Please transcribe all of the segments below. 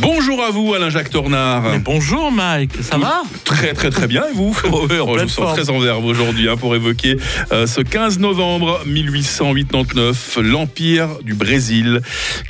Bonjour à vous, Alain-Jacques Tornard. Mais bonjour Mike, ça va Très très très bien, et vous Oh, oui, en Oh, Je vous sens très en verve aujourd'hui hein, pour évoquer euh, ce 15 novembre 1889, l'Empire du Brésil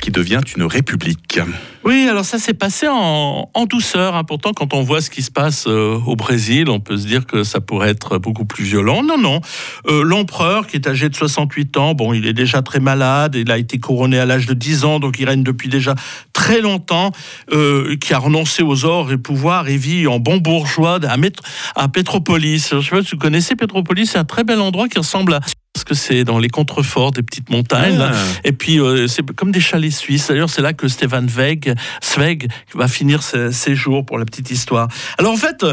qui devient une république. Oui, alors ça s'est passé en, en douceur. hein. Pourtant, quand on voit ce qui se passe euh, au Brésil, on peut se dire que ça pourrait être beaucoup plus violent. Non, non. Euh, L'empereur, qui est âgé de 68 ans, bon, il est déjà très malade. Il a été couronné à l'âge de 10 ans, donc il règne depuis déjà très longtemps, euh, qui a renoncé aux ors et pouvoirs et vit en bon bourgeois à, Mét- à Pétropolis. Je sais pas si vous connaissez Pétropolis, c'est un très bel endroit qui ressemble à... Parce que c'est dans les contreforts des petites montagnes. Ah. Et puis, euh, c'est comme des chalets suisses. D'ailleurs, c'est là que Stefan Zweig, Zweig va finir ses, ses jours pour la petite histoire. Alors, en fait,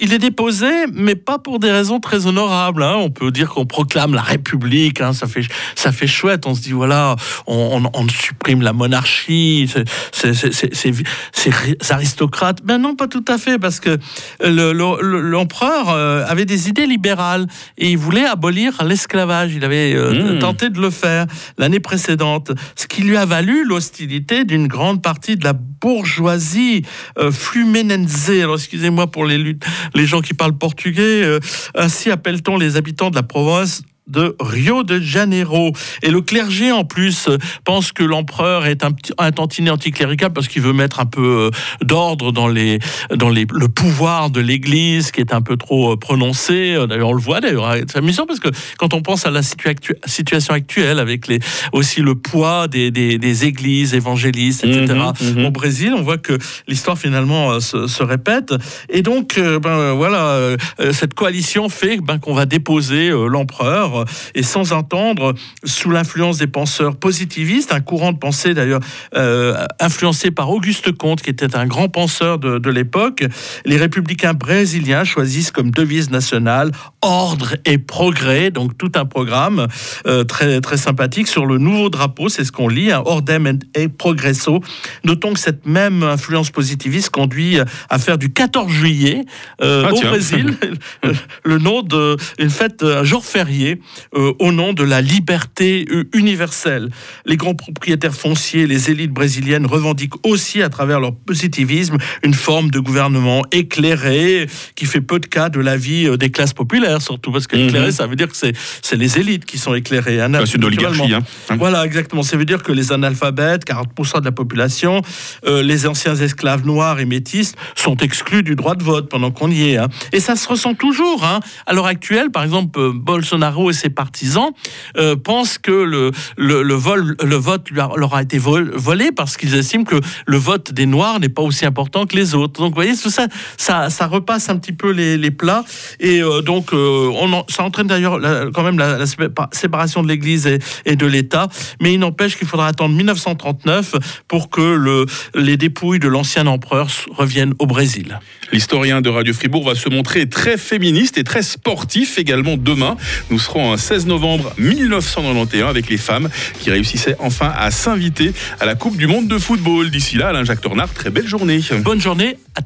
il est déposé, mais pas pour des raisons très honorables. hein. On peut dire qu'on proclame la République. hein. Ça, fait, ça fait chouette. On se dit, voilà, on, on- on supprime la monarchie. Ces aristocrates. Ben non, pas tout à fait, parce que le- le- le- l'empereur euh, avait des idées libérales et il voulait abolir l'esclavage. Il avait euh, Mmh. tenté de le faire l'année précédente, ce qui lui a valu l'hostilité d'une grande partie de la bourgeoisie euh, fluminense. Alors excusez-moi pour les, luttes- les gens qui parlent portugais, euh, ainsi appelle-t-on les habitants de la province de Rio de Janeiro. Et le clergé, en plus, pense que l'empereur est un, un tantinet anticlérical parce qu'il veut mettre un peu euh, d'ordre dans, les, dans les, le pouvoir de l'Église qui est un peu trop euh, prononcé. D'ailleurs, on le voit d'ailleurs. hein. C'est amusant parce que quand on pense à la situa- situation actuelle avec les, aussi le poids des, des, des églises évangélistes, etc. Mhm, mhm. Au Brésil, on voit que l'histoire finalement euh, se, se répète. Et donc, ben, voilà, cette coalition fait ben, qu'on va déposer l'empereur et sans entendre, sous l'influence des penseurs positivistes, un courant de pensée d'ailleurs euh, influencé par Auguste Comte, qui était un grand penseur de, de l'époque, les républicains brésiliens choisissent comme devise nationale ordre et progrès, donc tout un programme euh, très, très sympathique sur le nouveau drapeau, c'est ce qu'on lit, hein, Ordem et Progresso. Notons que cette même influence positiviste conduit à faire du 14 juillet euh, Ah, au tiens. Brésil le nom d'une fête, un jour férié, euh, au nom de la liberté euh, universelle. Les grands propriétaires fonciers, les élites brésiliennes revendiquent aussi à travers leur positivisme une forme de gouvernement éclairé qui fait peu de cas de la vie euh, des classes populaires, surtout parce que Mhm. éclairé, ça veut dire que c'est les élites qui sont éclairées. hein, Ah, c'est une naturellement. oligarchie. Hein. Hein. Voilà, exactement. Ça veut dire que les analphabètes, 40% de la population, euh, les anciens esclaves noirs et métis sont exclus du droit de vote pendant qu'on y est. hein. Et ça se ressent toujours. hein. À l'heure actuelle, par exemple, Bolsonaro et ses partisans euh, pensent que le, le, vote lui a- leur a été vol- volé parce qu'ils estiment que le vote des Noirs n'est pas aussi important que les autres. Donc, vous voyez, tout ça, ça, repasse un petit peu les, plats. Et euh, donc, euh, ça entraîne d'ailleurs quand même la, la sépa- séparation de l'Église et, de l'État. Mais il n'empêche qu'il faudra attendre 1939 pour que le, les dépouilles de l'ancien empereur reviennent au Brésil. L'historien de Radio Fribourg va se montrer très féministe et très sportif également demain. Nous serons un 16 novembre 1991 avec les femmes qui réussissaient enfin à s'inviter à la Coupe du Monde de football. D'ici là, Alain-Jacques Tornard, très belle journée. Bonne journée à tous.